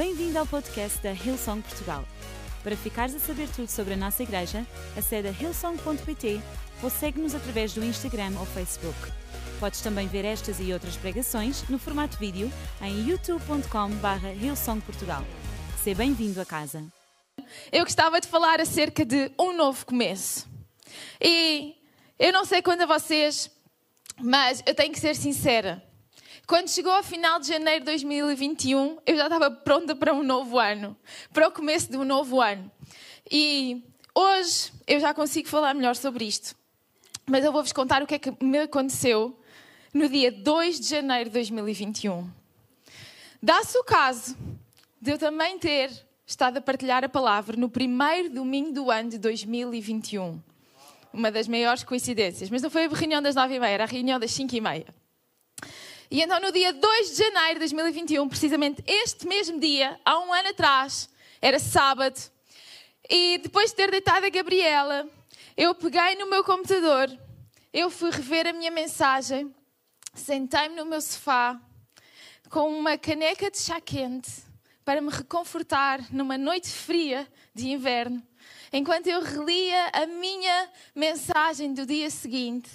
Bem-vindo ao podcast da Hillsong Portugal. Para ficares a saber tudo sobre a nossa igreja, acede a hillsong.pt ou segue-nos através do Instagram ou Facebook. Podes também ver estas e outras pregações no formato vídeo em youtube.com.br hillsongportugal. Seja bem-vindo a casa. eu gostava de falar acerca de um novo começo. E eu não sei quando a vocês, mas eu tenho que ser sincera. Quando chegou ao final de janeiro de 2021, eu já estava pronta para um novo ano, para o começo de um novo ano. E hoje eu já consigo falar melhor sobre isto. Mas eu vou-vos contar o que é que me aconteceu no dia 2 de janeiro de 2021. Dá-se o caso de eu também ter estado a partilhar a palavra no primeiro domingo do ano de 2021. Uma das maiores coincidências. Mas não foi a reunião das nove e meia, era a reunião das cinco e meia. E então, no dia 2 de janeiro de 2021, precisamente este mesmo dia, há um ano atrás, era sábado, e depois de ter deitado a Gabriela, eu peguei no meu computador, eu fui rever a minha mensagem, sentei-me no meu sofá, com uma caneca de chá quente, para me reconfortar numa noite fria de inverno, enquanto eu relia a minha mensagem do dia seguinte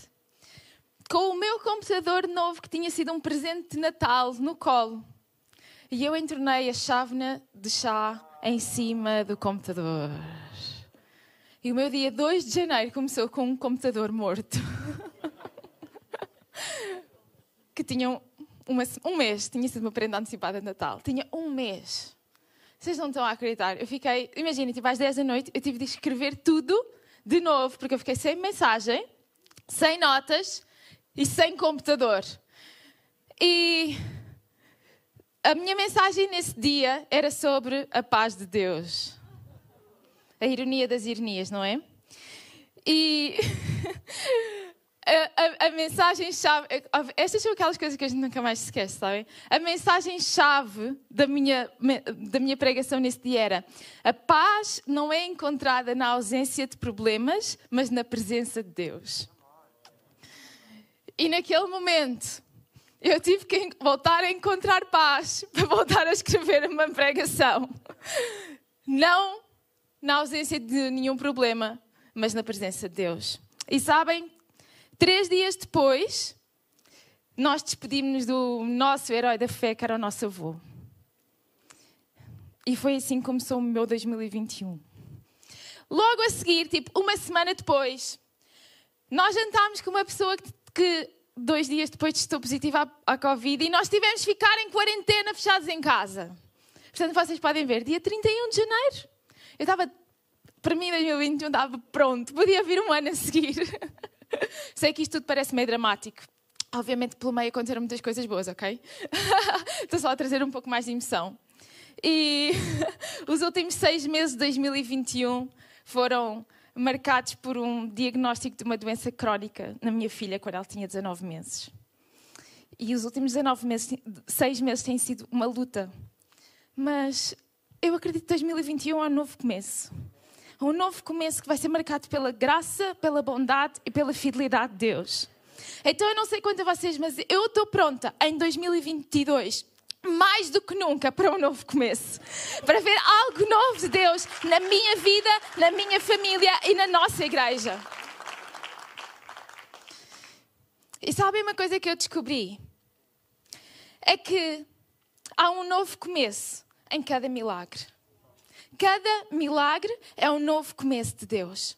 com o meu computador novo, que tinha sido um presente de Natal, no colo. E eu entornei a chávena de chá em cima do computador. E o meu dia 2 de janeiro começou com um computador morto. que tinha uma, um mês, tinha sido uma prenda antecipada de Natal. Tinha um mês. Vocês não estão a acreditar. Eu fiquei, imagina, tipo às 10 da noite, eu tive de escrever tudo de novo, porque eu fiquei sem mensagem, sem notas e sem computador. E a minha mensagem nesse dia era sobre a paz de Deus. A ironia das ironias, não é? E a, a, a mensagem-chave. Estas são aquelas coisas que a gente nunca mais esquece, sabem? A mensagem-chave da minha, da minha pregação nesse dia era: a paz não é encontrada na ausência de problemas, mas na presença de Deus. E naquele momento, eu tive que voltar a encontrar paz para voltar a escrever uma pregação. Não na ausência de nenhum problema, mas na presença de Deus. E sabem, três dias depois, nós despedimos-nos do nosso herói da fé, que era o nosso avô. E foi assim que começou o meu 2021. Logo a seguir, tipo, uma semana depois, nós jantámos com uma pessoa que que dois dias depois estou positiva à, à Covid e nós tivemos de ficar em quarentena fechados em casa. Portanto, vocês podem ver, dia 31 de janeiro, eu estava, para mim 2021 estava pronto, podia vir um ano a seguir. Sei que isto tudo parece meio dramático. Obviamente, pelo meio aconteceram muitas coisas boas, ok? Estou só a trazer um pouco mais de emoção. E os últimos seis meses de 2021 foram marcados por um diagnóstico de uma doença crónica na minha filha quando ela tinha 19 meses. E os últimos 19 meses, 6 meses têm sido uma luta. Mas eu acredito que 2021 é um novo começo. É um novo começo que vai ser marcado pela graça, pela bondade e pela fidelidade de Deus. Então eu não sei quanto a vocês, mas eu estou pronta em 2022 mais do que nunca para um novo começo. Para ver algo novo de Deus na minha vida, na minha família e na nossa igreja. E sabem uma coisa que eu descobri? É que há um novo começo em cada milagre. Cada milagre é um novo começo de Deus.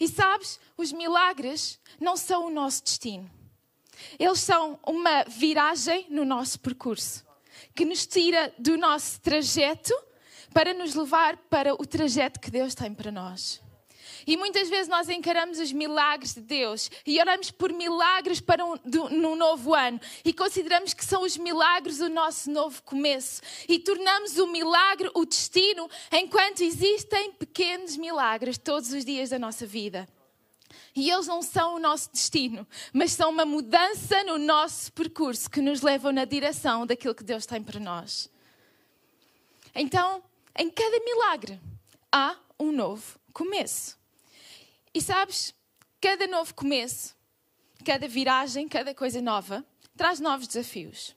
E sabes, os milagres não são o nosso destino. Eles são uma viragem no nosso percurso que nos tira do nosso trajeto para nos levar para o trajeto que Deus tem para nós. E muitas vezes nós encaramos os milagres de Deus e oramos por milagres para um, do, no novo ano e consideramos que são os milagres o nosso novo começo e tornamos o milagre o destino enquanto existem pequenos milagres todos os dias da nossa vida. E eles não são o nosso destino, mas são uma mudança no nosso percurso que nos levam na direção daquilo que Deus tem para nós. Então, em cada milagre há um novo começo. E sabes, cada novo começo, cada viragem, cada coisa nova, traz novos desafios.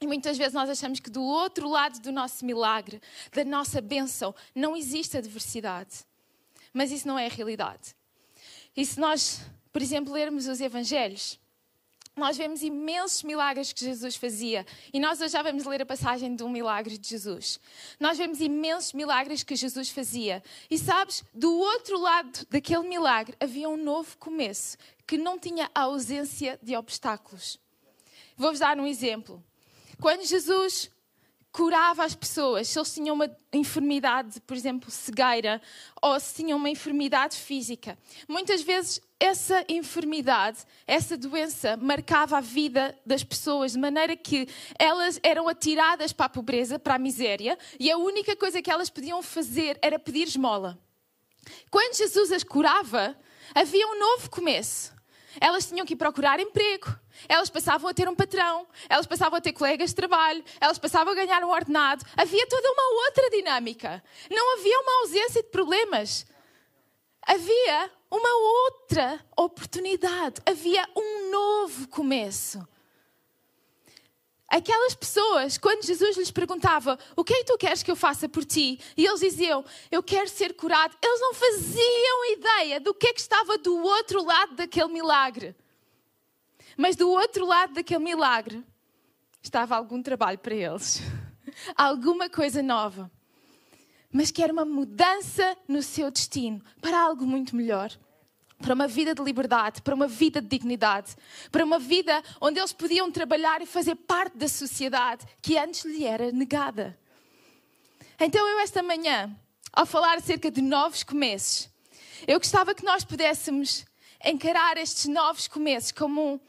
E muitas vezes nós achamos que do outro lado do nosso milagre, da nossa bênção, não existe adversidade. Mas isso não é a realidade. E se nós, por exemplo, lermos os Evangelhos, nós vemos imensos milagres que Jesus fazia. E nós hoje já vamos ler a passagem de um milagre de Jesus. Nós vemos imensos milagres que Jesus fazia. E sabes, do outro lado daquele milagre havia um novo começo que não tinha a ausência de obstáculos. Vou-vos dar um exemplo. Quando Jesus curava as pessoas, se eles tinham uma enfermidade, por exemplo, cegueira, ou se tinham uma enfermidade física, muitas vezes essa enfermidade, essa doença marcava a vida das pessoas de maneira que elas eram atiradas para a pobreza, para a miséria, e a única coisa que elas podiam fazer era pedir esmola. Quando Jesus as curava, havia um novo começo. Elas tinham que procurar emprego, elas passavam a ter um patrão, elas passavam a ter colegas de trabalho, elas passavam a ganhar um ordenado. Havia toda uma outra dinâmica. Não havia uma ausência de problemas. Havia uma outra oportunidade, havia um novo começo. Aquelas pessoas, quando Jesus lhes perguntava: O que é que tu queres que eu faça por ti? E eles diziam: Eu quero ser curado. Eles não faziam ideia do que é que estava do outro lado daquele milagre. Mas do outro lado daquele milagre estava algum trabalho para eles, alguma coisa nova. Mas que era uma mudança no seu destino para algo muito melhor para uma vida de liberdade, para uma vida de dignidade, para uma vida onde eles podiam trabalhar e fazer parte da sociedade que antes lhe era negada. Então, eu, esta manhã, ao falar acerca de novos começos, eu gostava que nós pudéssemos encarar estes novos começos como um,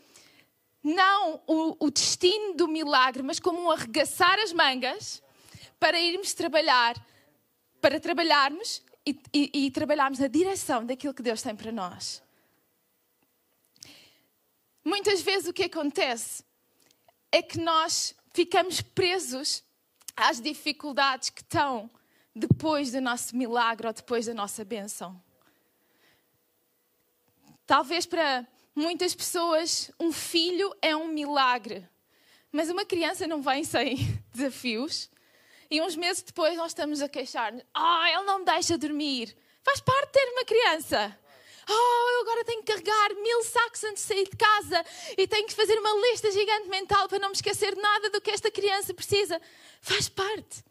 não o, o destino do milagre, mas como um arregaçar as mangas para irmos trabalhar, para trabalharmos e, e, e trabalharmos na direção daquilo que Deus tem para nós. Muitas vezes o que acontece é que nós ficamos presos às dificuldades que estão depois do nosso milagre ou depois da nossa bênção. Talvez para muitas pessoas um filho é um milagre, mas uma criança não vem sem desafios, e uns meses depois nós estamos a queixar-nos: Ah, oh, ele não me deixa dormir. Faz parte de ter uma criança. Oh, eu agora tenho que carregar mil sacos antes de sair de casa e tenho que fazer uma lista gigante mental para não me esquecer nada do que esta criança precisa. Faz parte.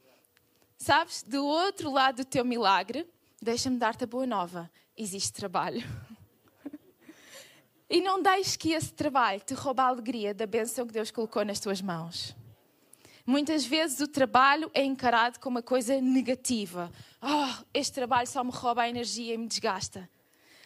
Sabes, do outro lado do teu milagre, deixa-me dar-te a boa nova: existe trabalho. E não deixes que esse trabalho te roube a alegria da bênção que Deus colocou nas tuas mãos. Muitas vezes o trabalho é encarado como uma coisa negativa. Oh, este trabalho só me rouba a energia e me desgasta.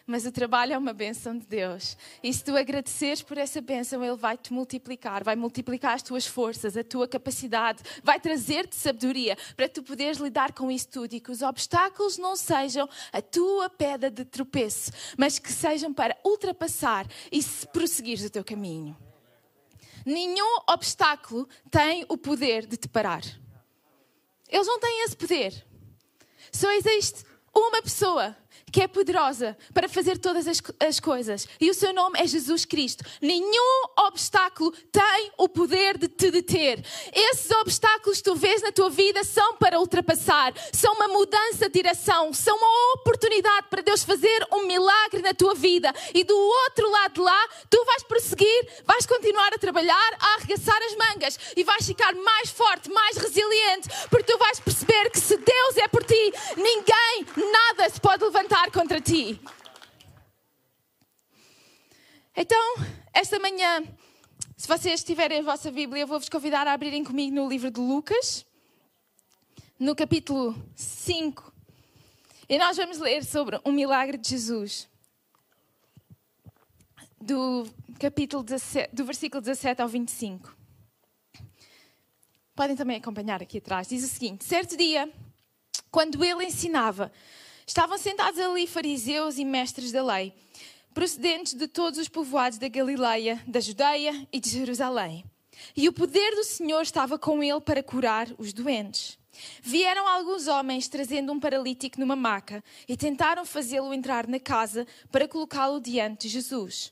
Mas o trabalho é uma bênção de Deus. E se tu agradeceres por essa bênção, Ele vai te multiplicar, vai multiplicar as tuas forças, a tua capacidade, vai trazer-te sabedoria para tu poderes lidar com isso tudo e que os obstáculos não sejam a tua pedra de tropeço, mas que sejam para ultrapassar e prosseguires o teu caminho. Nenhum obstáculo tem o poder de te parar. Eles não têm esse poder. Só existe uma pessoa que é poderosa para fazer todas as, as, coisas. E o seu nome é Jesus Cristo. Nenhum obstáculo tem o poder de te deter. Esses obstáculos que tu vês na tua vida são para ultrapassar, são uma mudança de direção, são uma oportunidade para Deus fazer um milagre na tua vida. E do outro lado de lá, tu vais prosseguir, vais continuar a trabalhar, a arregaçar as mangas e vais ficar mais forte, mais resiliente, porque tu vais perceber que se Deus é por ti, ninguém, nada se pode levantar contra ti. Então, esta manhã, se vocês tiverem a vossa Bíblia, eu vou-vos convidar a abrirem comigo no livro de Lucas, no capítulo 5. E nós vamos ler sobre um milagre de Jesus. Do capítulo 17, do versículo 17 ao 25. Podem também acompanhar aqui atrás. Diz o seguinte: Certo dia, quando ele ensinava, Estavam sentados ali fariseus e mestres da lei, procedentes de todos os povoados da Galileia, da Judeia e de Jerusalém. E o poder do Senhor estava com ele para curar os doentes. Vieram alguns homens trazendo um paralítico numa maca e tentaram fazê-lo entrar na casa para colocá-lo diante de Jesus.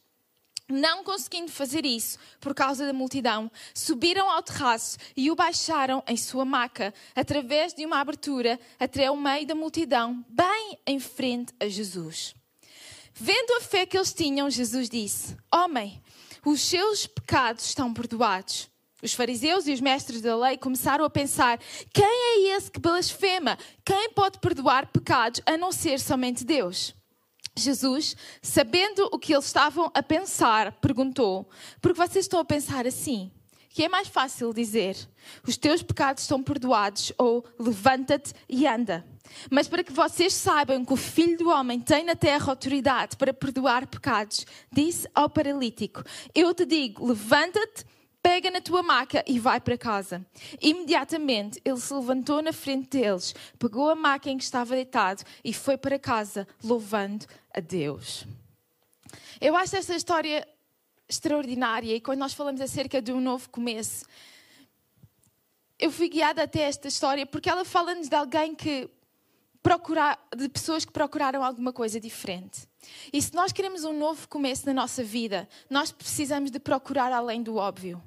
Não conseguindo fazer isso por causa da multidão, subiram ao terraço e o baixaram em sua maca, através de uma abertura, até o meio da multidão, bem em frente a Jesus. Vendo a fé que eles tinham, Jesus disse: Homem, os seus pecados estão perdoados. Os fariseus e os mestres da lei começaram a pensar: quem é esse que blasfema? Quem pode perdoar pecados a não ser somente Deus? Jesus, sabendo o que eles estavam a pensar, perguntou: Por que vocês estão a pensar assim? Que é mais fácil dizer: Os teus pecados estão perdoados, ou levanta-te e anda. Mas para que vocês saibam que o Filho do Homem tem na terra autoridade para perdoar pecados, disse ao paralítico: Eu te digo, levanta-te pega na tua maca e vai para casa. Imediatamente ele se levantou na frente deles, pegou a maca em que estava deitado e foi para casa, louvando a Deus. Eu acho esta história extraordinária e quando nós falamos acerca de um novo começo, eu fui guiada até esta história porque ela fala-nos de alguém que procurar, de pessoas que procuraram alguma coisa diferente. E se nós queremos um novo começo na nossa vida, nós precisamos de procurar além do óbvio.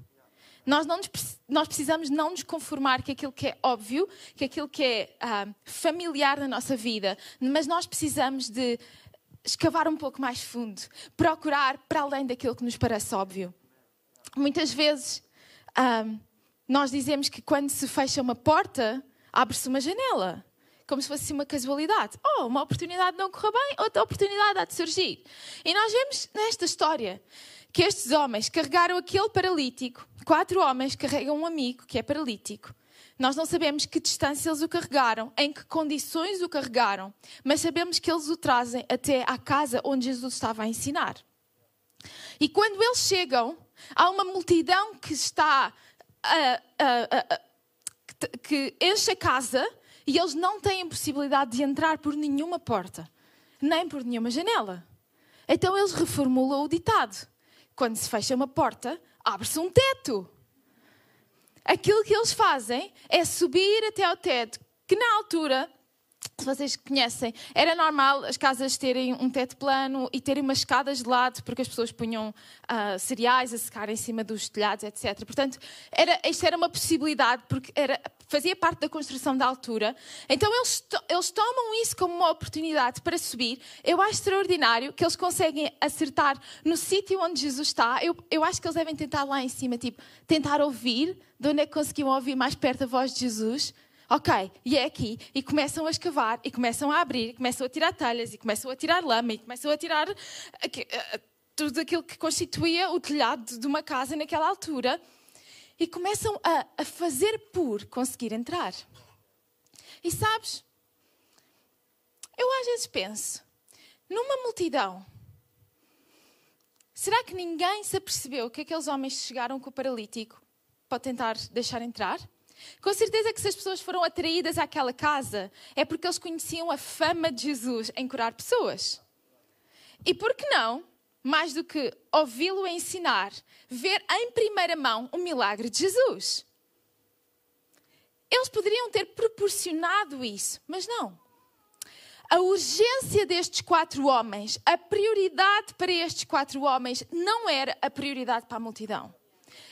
Nós, não nos, nós precisamos não nos conformar com aquilo que é óbvio, com aquilo que é ah, familiar na nossa vida, mas nós precisamos de escavar um pouco mais fundo, procurar para além daquilo que nos parece óbvio. Muitas vezes ah, nós dizemos que quando se fecha uma porta, abre-se uma janela. Como se fosse uma casualidade. Oh, uma oportunidade não correu bem, outra oportunidade há de surgir. E nós vemos nesta história que estes homens carregaram aquele paralítico. Quatro homens carregam um amigo que é paralítico. Nós não sabemos que distância eles o carregaram, em que condições o carregaram, mas sabemos que eles o trazem até à casa onde Jesus estava a ensinar. E quando eles chegam, há uma multidão que está que enche a casa e eles não têm possibilidade de entrar por nenhuma porta, nem por nenhuma janela. Então eles reformulam o ditado: quando se fecha uma porta, abre-se um teto. Aquilo que eles fazem é subir até ao teto, que na altura se vocês conhecem, era normal as casas terem um teto plano e terem umas escadas de lado, porque as pessoas punham uh, cereais a secar em cima dos telhados, etc. Portanto, era, isto era uma possibilidade, porque era, fazia parte da construção da altura. Então, eles, eles tomam isso como uma oportunidade para subir. Eu acho extraordinário que eles conseguem acertar no sítio onde Jesus está. Eu, eu acho que eles devem tentar lá em cima, tipo, tentar ouvir de onde é que conseguiam ouvir mais perto a voz de Jesus ok, e é aqui, e começam a escavar, e começam a abrir, e começam a tirar talhas, e começam a tirar lama, e começam a tirar tudo aquilo que constituía o telhado de uma casa naquela altura, e começam a, a fazer por conseguir entrar. E sabes, eu às vezes penso, numa multidão, será que ninguém se apercebeu que aqueles homens chegaram com o paralítico para tentar deixar entrar? Com certeza que se as pessoas foram atraídas àquela casa, é porque eles conheciam a fama de Jesus em curar pessoas. E por que não, mais do que ouvi-lo ensinar, ver em primeira mão o milagre de Jesus? Eles poderiam ter proporcionado isso, mas não. A urgência destes quatro homens, a prioridade para estes quatro homens, não era a prioridade para a multidão.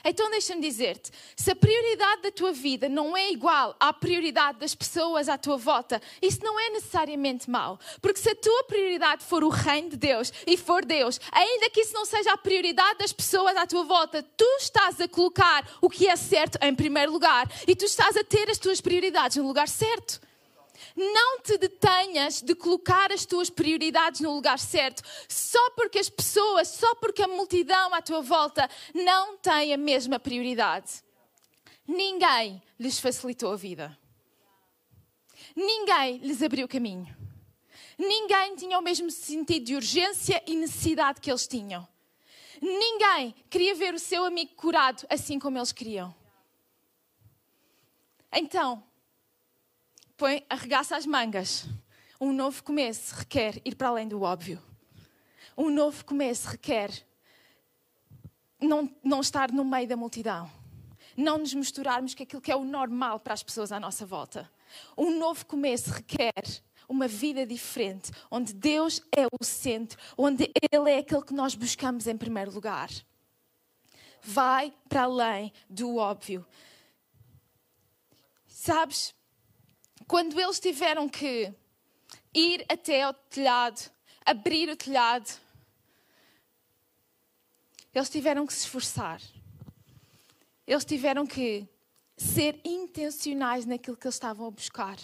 Então deixa-me dizer-te: se a prioridade da tua vida não é igual à prioridade das pessoas à tua volta, isso não é necessariamente mau. Porque se a tua prioridade for o reino de Deus e for Deus, ainda que isso não seja a prioridade das pessoas à tua volta, tu estás a colocar o que é certo em primeiro lugar e tu estás a ter as tuas prioridades no lugar certo. Não te detenhas de colocar as tuas prioridades no lugar certo, só porque as pessoas, só porque a multidão à tua volta não tem a mesma prioridade. Ninguém lhes facilitou a vida. Ninguém lhes abriu caminho. Ninguém tinha o mesmo sentido de urgência e necessidade que eles tinham. Ninguém queria ver o seu amigo curado assim como eles queriam. Então, põe, arregaça as mangas. Um novo começo requer ir para além do óbvio. Um novo começo requer não, não estar no meio da multidão. Não nos misturarmos com aquilo que é o normal para as pessoas à nossa volta. Um novo começo requer uma vida diferente, onde Deus é o centro, onde Ele é aquele que nós buscamos em primeiro lugar. Vai para além do óbvio. Sabes, quando eles tiveram que ir até ao telhado, abrir o telhado, eles tiveram que se esforçar. Eles tiveram que ser intencionais naquilo que eles estavam a buscar.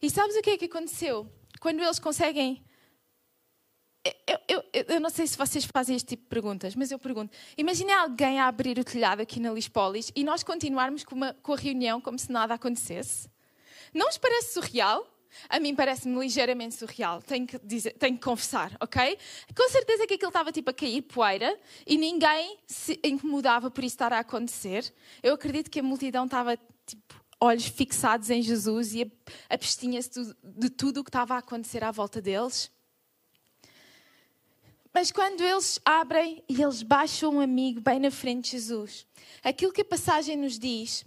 E sabes o que é que aconteceu? Quando eles conseguem. Eu, eu, eu, não sei se vocês fazem este tipo de perguntas, mas eu pergunto. Imaginem alguém a abrir o telhado aqui na Lispolis e nós continuarmos com, uma, com a reunião como se nada acontecesse. Não vos parece surreal? A mim parece-me ligeiramente surreal, tenho que, dizer, tenho que confessar, ok? Com certeza que aquilo estava tipo a cair poeira e ninguém se incomodava por isso estar a acontecer. Eu acredito que a multidão estava tipo olhos fixados em Jesus e abstinha-se de tudo o que estava a acontecer à volta deles. Mas quando eles abrem e eles baixam um amigo bem na frente de Jesus, aquilo que a passagem nos diz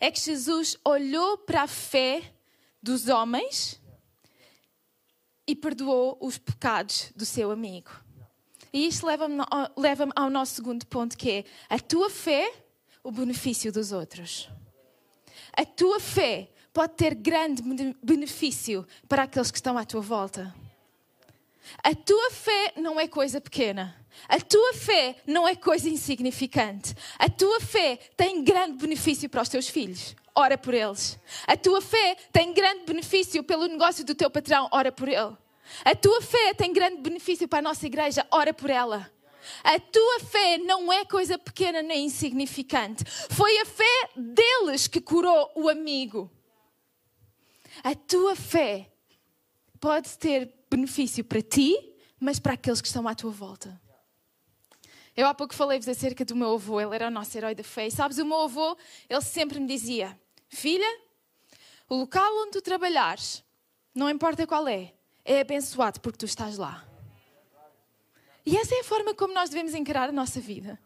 é que Jesus olhou para a fé dos homens e perdoou os pecados do seu amigo. E isto leva-me leva ao nosso segundo ponto, que é a tua fé, o benefício dos outros. A tua fé pode ter grande benefício para aqueles que estão à tua volta. A tua fé não é coisa pequena. A tua fé não é coisa insignificante. A tua fé tem grande benefício para os teus filhos ora por eles. A tua fé tem grande benefício pelo negócio do teu patrão, ora por ele. A tua fé tem grande benefício para a nossa igreja, ora por ela. A tua fé não é coisa pequena nem insignificante. Foi a fé deles que curou o amigo. A tua fé pode ter benefício para ti, mas para aqueles que estão à tua volta. Eu há pouco falei-vos acerca do meu avô, ele era o nosso herói da fé. E sabes, o meu avô, ele sempre me dizia: Filha, o local onde tu trabalhares, não importa qual é, é abençoado porque tu estás lá. E essa é a forma como nós devemos encarar a nossa vida.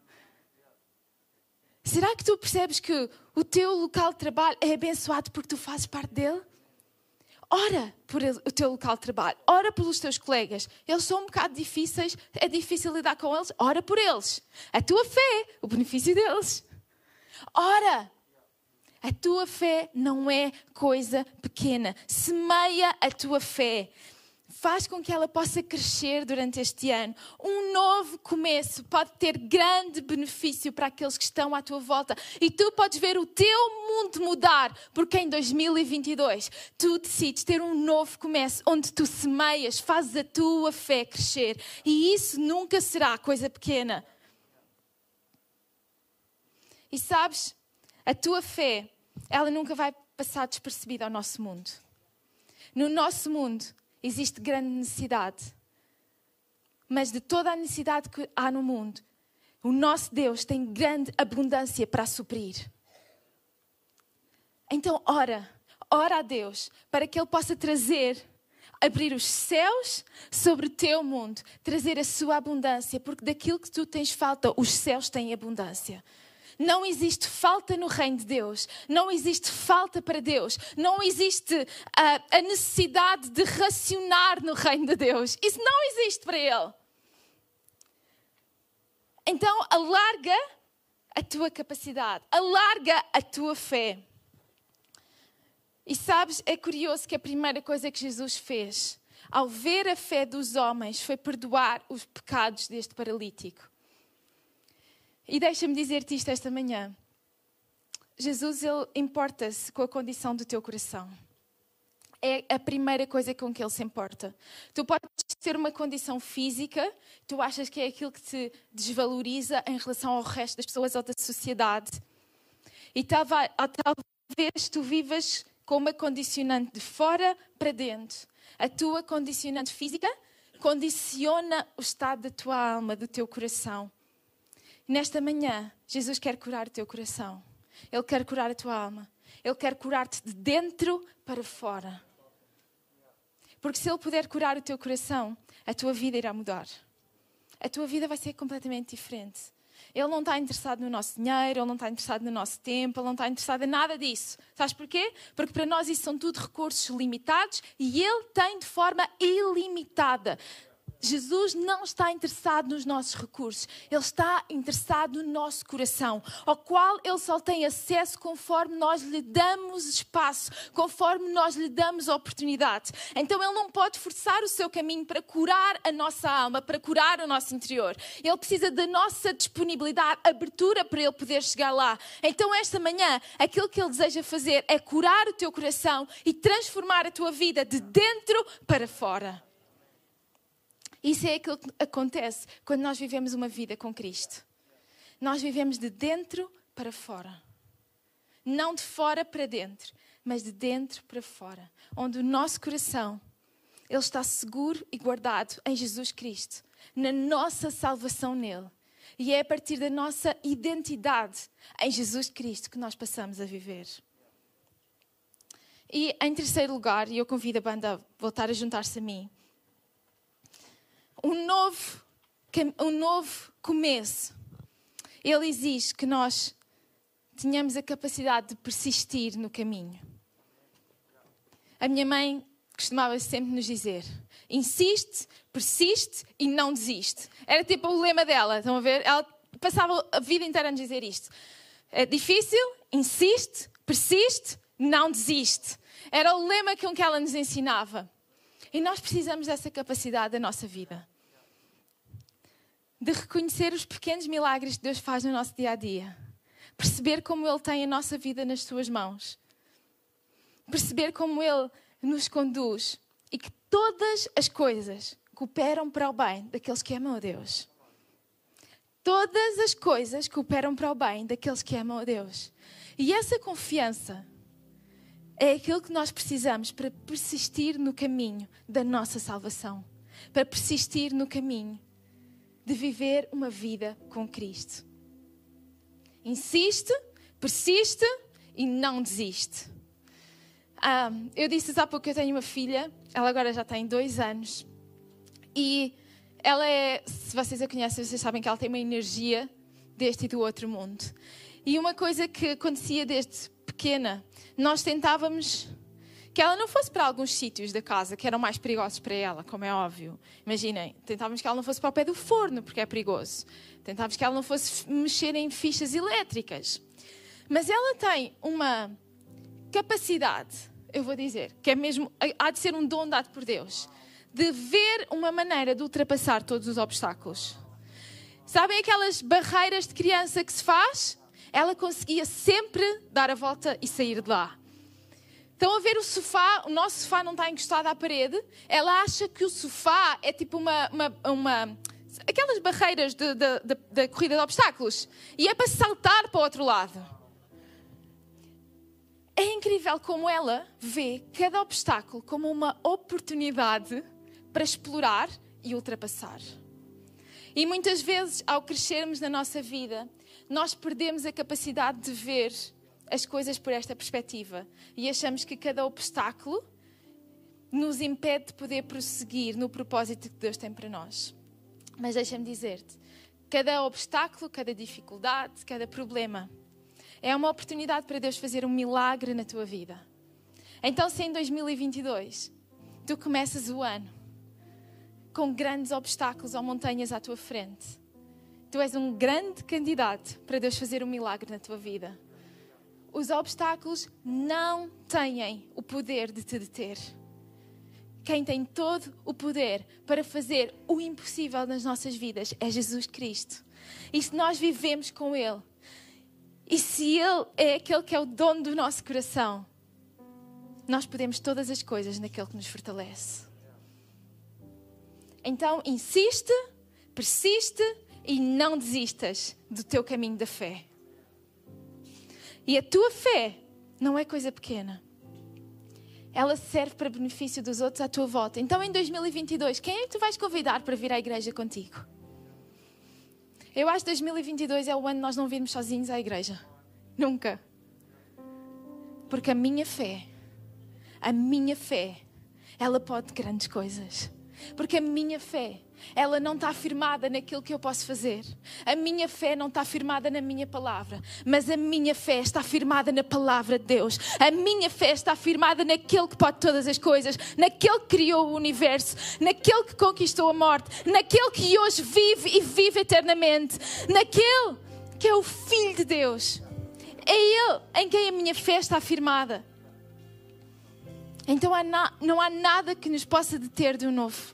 Será que tu percebes que o teu local de trabalho é abençoado porque tu fazes parte dele? Ora por o teu local de trabalho, ora pelos teus colegas. Eles são um bocado difíceis, é difícil lidar com eles, ora por eles. A tua fé, o benefício deles. Ora a tua fé não é coisa pequena. Semeia a tua fé. Faz com que ela possa crescer durante este ano. Um novo começo pode ter grande benefício para aqueles que estão à tua volta. E tu podes ver o teu mundo mudar, porque em 2022 tu decides ter um novo começo, onde tu semeias, fazes a tua fé crescer. E isso nunca será coisa pequena. E sabes, a tua fé ela nunca vai passar despercebida ao nosso mundo. No nosso mundo existe grande necessidade, mas de toda a necessidade que há no mundo, o nosso Deus tem grande abundância para suprir. Então, ora, ora a Deus para que Ele possa trazer, abrir os céus sobre o teu mundo, trazer a sua abundância, porque daquilo que tu tens falta, os céus têm abundância. Não existe falta no reino de Deus. Não existe falta para Deus. Não existe a, a necessidade de racionar no reino de Deus. Isso não existe para Ele. Então, alarga a tua capacidade, alarga a tua fé. E sabes, é curioso que a primeira coisa que Jesus fez, ao ver a fé dos homens, foi perdoar os pecados deste paralítico. E deixa-me dizer-te isto esta manhã. Jesus, ele importa-se com a condição do teu coração. É a primeira coisa com que ele se importa. Tu podes ter uma condição física, tu achas que é aquilo que te desvaloriza em relação ao resto das pessoas ou da sociedade. E talvez tu vivas com uma condicionante de fora para dentro. A tua condicionante física condiciona o estado da tua alma, do teu coração. Nesta manhã, Jesus quer curar o teu coração. Ele quer curar a tua alma. Ele quer curar-te de dentro para fora. Porque se Ele puder curar o teu coração, a tua vida irá mudar. A tua vida vai ser completamente diferente. Ele não está interessado no nosso dinheiro, Ele não está interessado no nosso tempo, Ele não está interessado em nada disso. Sabes porquê? Porque para nós isso são tudo recursos limitados e Ele tem de forma ilimitada. Jesus não está interessado nos nossos recursos, Ele está interessado no nosso coração, ao qual Ele só tem acesso conforme nós lhe damos espaço, conforme nós lhe damos oportunidade. Então Ele não pode forçar o seu caminho para curar a nossa alma, para curar o nosso interior. Ele precisa da nossa disponibilidade, abertura para Ele poder chegar lá. Então, esta manhã, aquilo que Ele deseja fazer é curar o teu coração e transformar a tua vida de dentro para fora. Isso é aquilo que acontece quando nós vivemos uma vida com Cristo. Nós vivemos de dentro para fora. Não de fora para dentro, mas de dentro para fora. Onde o nosso coração ele está seguro e guardado em Jesus Cristo, na nossa salvação nele. E é a partir da nossa identidade em Jesus Cristo que nós passamos a viver. E em terceiro lugar, e eu convido a banda a voltar a juntar-se a mim, um novo, um novo começo. Ele exige que nós tenhamos a capacidade de persistir no caminho. A minha mãe costumava sempre nos dizer: insiste, persiste e não desiste. Era tipo o lema dela, estão a ver? Ela passava a vida inteira a nos dizer isto. É difícil, insiste, persiste, não desiste. Era o lema com que ela nos ensinava. E nós precisamos dessa capacidade da nossa vida de reconhecer os pequenos milagres que Deus faz no nosso dia a dia, perceber como Ele tem a nossa vida nas Suas mãos, perceber como Ele nos conduz e que todas as coisas cooperam para o bem daqueles que amam a Deus. Todas as coisas cooperam para o bem daqueles que amam a Deus. E essa confiança é aquilo que nós precisamos para persistir no caminho da nossa salvação, para persistir no caminho de viver uma vida com Cristo. Insiste, persiste e não desiste. Ah, eu disse há pouco que eu tenho uma filha, ela agora já tem dois anos e ela é, se vocês a conhecem, vocês sabem que ela tem uma energia deste e do outro mundo. E uma coisa que acontecia desde pequena, nós tentávamos que ela não fosse para alguns sítios da casa que eram mais perigosos para ela, como é óbvio. Imaginem, tentávamos que ela não fosse para o pé do forno, porque é perigoso. Tentávamos que ela não fosse mexer em fichas elétricas. Mas ela tem uma capacidade, eu vou dizer, que é mesmo, há de ser um dom dado por Deus, de ver uma maneira de ultrapassar todos os obstáculos. Sabem aquelas barreiras de criança que se faz? Ela conseguia sempre dar a volta e sair de lá. Estão a ver o sofá, o nosso sofá não está encostado à parede. Ela acha que o sofá é tipo uma. uma, uma aquelas barreiras da corrida de obstáculos. E é para saltar para o outro lado. É incrível como ela vê cada obstáculo como uma oportunidade para explorar e ultrapassar. E muitas vezes, ao crescermos na nossa vida, nós perdemos a capacidade de ver as coisas por esta perspectiva e achamos que cada obstáculo nos impede de poder prosseguir no propósito que Deus tem para nós. Mas deixa-me dizer-te: cada obstáculo, cada dificuldade, cada problema é uma oportunidade para Deus fazer um milagre na tua vida. Então, se em 2022 tu começas o ano com grandes obstáculos ou montanhas à tua frente, tu és um grande candidato para Deus fazer um milagre na tua vida os obstáculos não têm o poder de te deter. Quem tem todo o poder para fazer o impossível nas nossas vidas é Jesus Cristo. E se nós vivemos com Ele, e se Ele é aquele que é o dono do nosso coração, nós podemos todas as coisas naquele que nos fortalece. Então, insiste, persiste e não desistas do teu caminho da fé. E a tua fé não é coisa pequena. Ela serve para benefício dos outros à tua volta. Então, em 2022, quem é que tu vais convidar para vir à igreja contigo? Eu acho que 2022 é o ano de nós não virmos sozinhos à igreja. Nunca. Porque a minha fé, a minha fé, ela pode grandes coisas. Porque a minha fé ela não está firmada naquilo que eu posso fazer. A minha fé não está firmada na minha palavra, mas a minha fé está firmada na palavra de Deus. A minha fé está firmada naquele que pode todas as coisas, naquele que criou o universo, naquele que conquistou a morte, naquele que hoje vive e vive eternamente, naquele que é o Filho de Deus. É Ele em quem a minha fé está firmada. Então não há nada que nos possa deter de um novo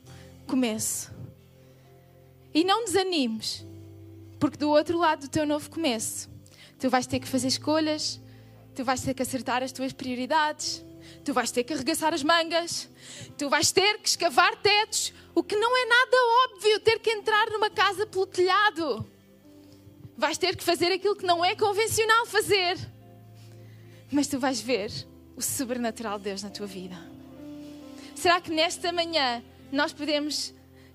começo. E não desanimes, porque do outro lado do teu novo começo, tu vais ter que fazer escolhas, tu vais ter que acertar as tuas prioridades, tu vais ter que arregaçar as mangas, tu vais ter que escavar tetos, o que não é nada óbvio ter que entrar numa casa pelo telhado. Vais ter que fazer aquilo que não é convencional fazer. Mas tu vais ver o sobrenatural de Deus na tua vida. Será que nesta manhã nós podemos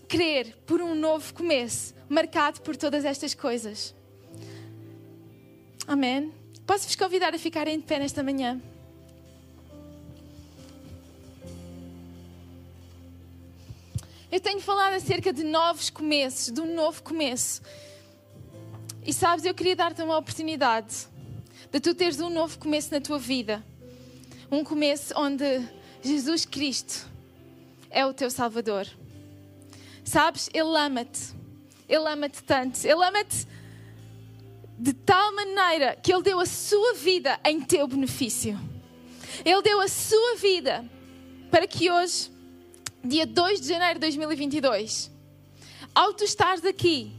crer por um novo começo, marcado por todas estas coisas. Amém. Posso vos convidar a ficarem de pé nesta manhã? Eu tenho falado acerca de novos começos, de um novo começo. E sabes, eu queria dar-te uma oportunidade de tu teres um novo começo na tua vida. Um começo onde Jesus Cristo é o teu Salvador. Sabes, Ele ama-te. Ele ama-te tanto. Ele ama-te de tal maneira que Ele deu a sua vida em teu benefício. Ele deu a sua vida para que hoje, dia 2 de janeiro de 2022, ao tu estares aqui,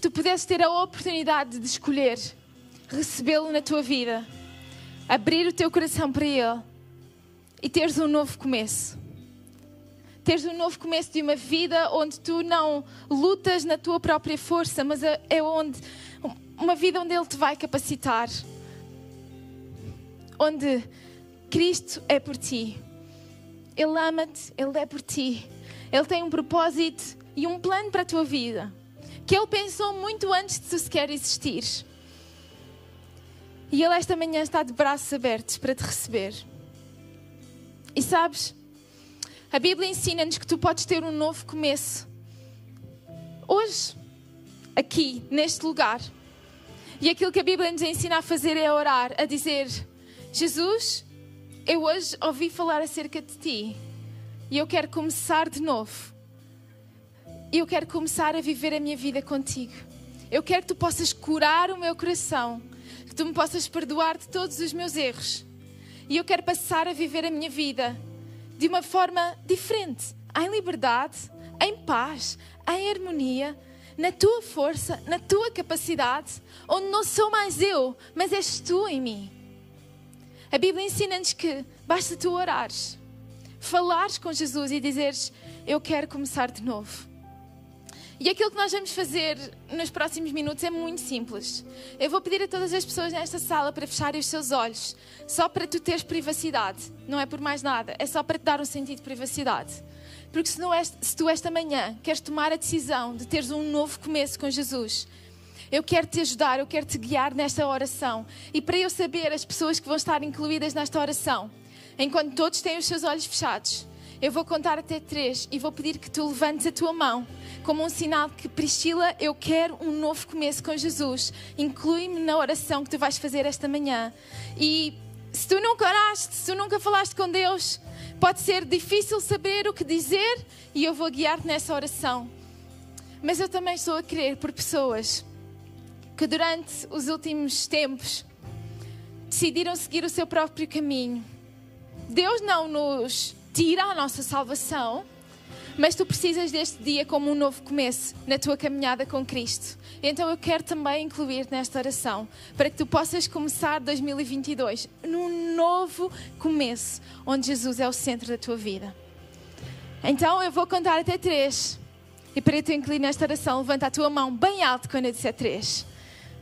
tu pudesses ter a oportunidade de escolher recebê-lo na tua vida, abrir o teu coração para Ele e teres um novo começo teres um novo começo de uma vida onde tu não lutas na tua própria força, mas é, é onde uma vida onde Ele te vai capacitar, onde Cristo é por ti, Ele ama-te, Ele é por ti, Ele tem um propósito e um plano para a tua vida que Ele pensou muito antes de tu sequer existir. E Ele esta manhã está de braços abertos para te receber. E sabes? A Bíblia ensina-nos que tu podes ter um novo começo. Hoje, aqui, neste lugar. E aquilo que a Bíblia nos ensina a fazer é orar, a dizer: Jesus, eu hoje ouvi falar acerca de ti e eu quero começar de novo. Eu quero começar a viver a minha vida contigo. Eu quero que tu possas curar o meu coração, que tu me possas perdoar de todos os meus erros. E eu quero passar a viver a minha vida de uma forma diferente, em liberdade, em paz, em harmonia, na tua força, na tua capacidade, onde não sou mais eu, mas és tu em mim. A Bíblia ensina-nos que basta tu orares, falares com Jesus e dizeres: Eu quero começar de novo. E aquilo que nós vamos fazer nos próximos minutos é muito simples. Eu vou pedir a todas as pessoas nesta sala para fecharem os seus olhos, só para tu teres privacidade. Não é por mais nada, é só para te dar um sentido de privacidade. Porque se, és, se tu esta manhã queres tomar a decisão de teres um novo começo com Jesus, eu quero te ajudar, eu quero te guiar nesta oração. E para eu saber as pessoas que vão estar incluídas nesta oração, enquanto todos têm os seus olhos fechados, eu vou contar até três e vou pedir que tu levantes a tua mão como um sinal que, Priscila, eu quero um novo começo com Jesus. Inclui-me na oração que tu vais fazer esta manhã. E se tu nunca oraste, se tu nunca falaste com Deus, pode ser difícil saber o que dizer e eu vou guiar-te nessa oração. Mas eu também estou a crer por pessoas que durante os últimos tempos decidiram seguir o seu próprio caminho. Deus não nos tira a nossa salvação, mas tu precisas deste dia como um novo começo na tua caminhada com Cristo. Então eu quero também incluir nesta oração para que tu possas começar 2022 num novo começo, onde Jesus é o centro da tua vida. Então eu vou contar até três. E para tu incluir nesta oração, levanta a tua mão bem alto quando eu disser três.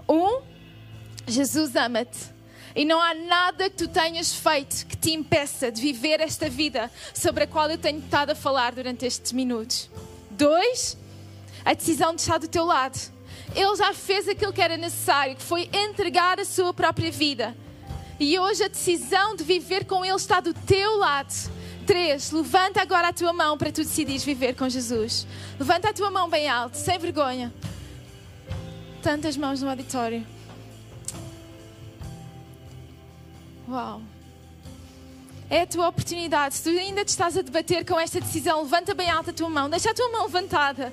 Um, Jesus ama-te. E não há nada que tu tenhas feito que te impeça de viver esta vida sobre a qual eu tenho estado a falar durante estes minutos. Dois, a decisão de estar do teu lado. Ele já fez aquilo que era necessário, que foi entregar a sua própria vida. E hoje a decisão de viver com Ele está do teu lado, Três, levanta agora a tua mão para tu decidires viver com Jesus. Levanta a tua mão bem alto, sem vergonha. Tantas mãos no auditório. Uau. É a tua oportunidade. Se tu ainda te estás a debater com esta decisão, levanta bem alta a tua mão. Deixa a tua mão levantada.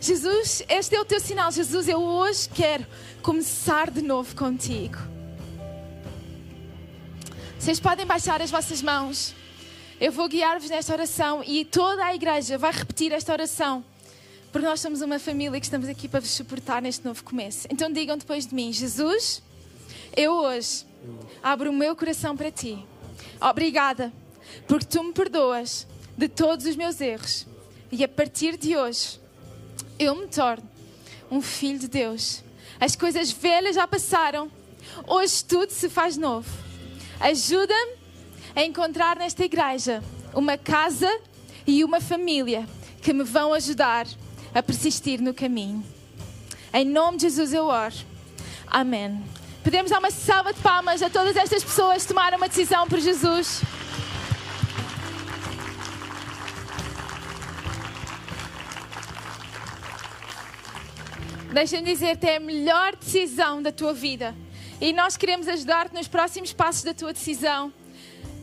Jesus, este é o teu sinal. Jesus, eu hoje quero começar de novo contigo. Vocês podem baixar as vossas mãos. Eu vou guiar-vos nesta oração e toda a igreja vai repetir esta oração. Porque nós somos uma família que estamos aqui para vos suportar neste novo começo. Então digam depois de mim: Jesus, eu hoje abro o meu coração para ti. Obrigada, porque tu me perdoas de todos os meus erros. E a partir de hoje, eu me torno um filho de Deus. As coisas velhas já passaram, hoje tudo se faz novo. Ajuda-me a encontrar nesta igreja uma casa e uma família que me vão ajudar a persistir no caminho. Em nome de Jesus eu oro. Amém. Podemos dar uma salva de palmas a todas estas pessoas que tomaram uma decisão por Jesus. Deixa-me dizer-te, é a melhor decisão da tua vida. E nós queremos ajudar-te nos próximos passos da tua decisão.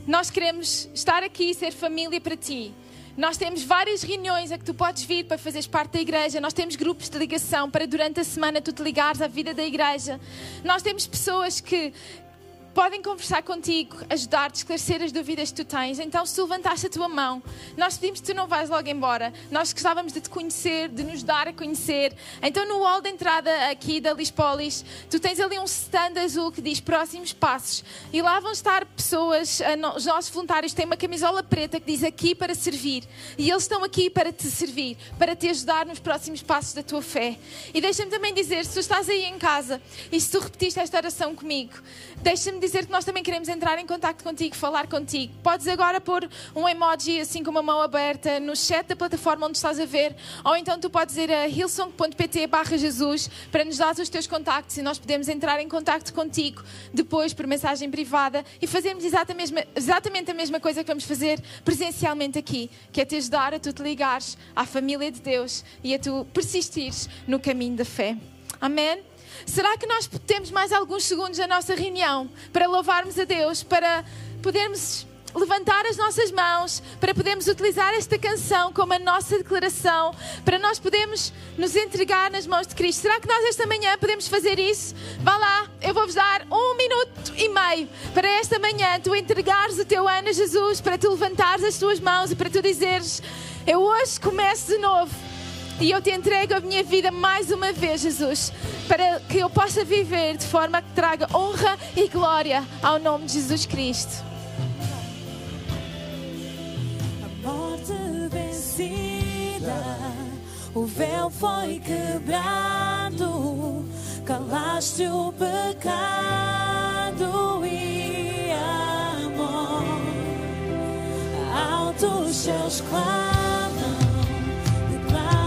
Nós queremos estar aqui e ser família para ti. Nós temos várias reuniões a que tu podes vir para fazeres parte da igreja. Nós temos grupos de ligação para durante a semana tu te ligares à vida da igreja. Nós temos pessoas que podem conversar contigo, ajudar-te, esclarecer as dúvidas que tu tens. Então, se tu levantaste a tua mão, nós pedimos que tu não vais logo embora. Nós gostávamos de te conhecer, de nos dar a conhecer. Então, no hall de entrada aqui da Lispolis, tu tens ali um stand azul que diz próximos passos. E lá vão estar pessoas, os nossos voluntários têm uma camisola preta que diz aqui para servir. E eles estão aqui para te servir, para te ajudar nos próximos passos da tua fé. E deixa-me também dizer, se tu estás aí em casa e se tu repetiste esta oração comigo, deixa-me dizer que nós também queremos entrar em contato contigo, falar contigo. Podes agora pôr um emoji assim com uma mão aberta no chat da plataforma onde estás a ver, ou então tu podes ir a hillsong.pt Jesus para nos dar os teus contactos e nós podemos entrar em contato contigo depois por mensagem privada e fazermos exatamente a mesma coisa que vamos fazer presencialmente aqui, que é te ajudar a tu te ligares à família de Deus e a tu persistires no caminho da fé. Amém? Será que nós temos mais alguns segundos na nossa reunião para louvarmos a Deus, para podermos levantar as nossas mãos, para podermos utilizar esta canção como a nossa declaração, para nós podermos nos entregar nas mãos de Cristo. Será que nós esta manhã podemos fazer isso? Vá lá, eu vou-vos dar um minuto e meio para esta manhã tu entregares o teu ano a Jesus, para tu levantares as tuas mãos e para tu dizeres: Eu hoje começo de novo e eu te entrego a minha vida mais uma vez, Jesus, para que eu possa viver de forma que traga honra e glória ao nome de Jesus Cristo. A morte vencida, o véu foi quebrado, calaste o pecado e amor. Altos seus clamam. declaram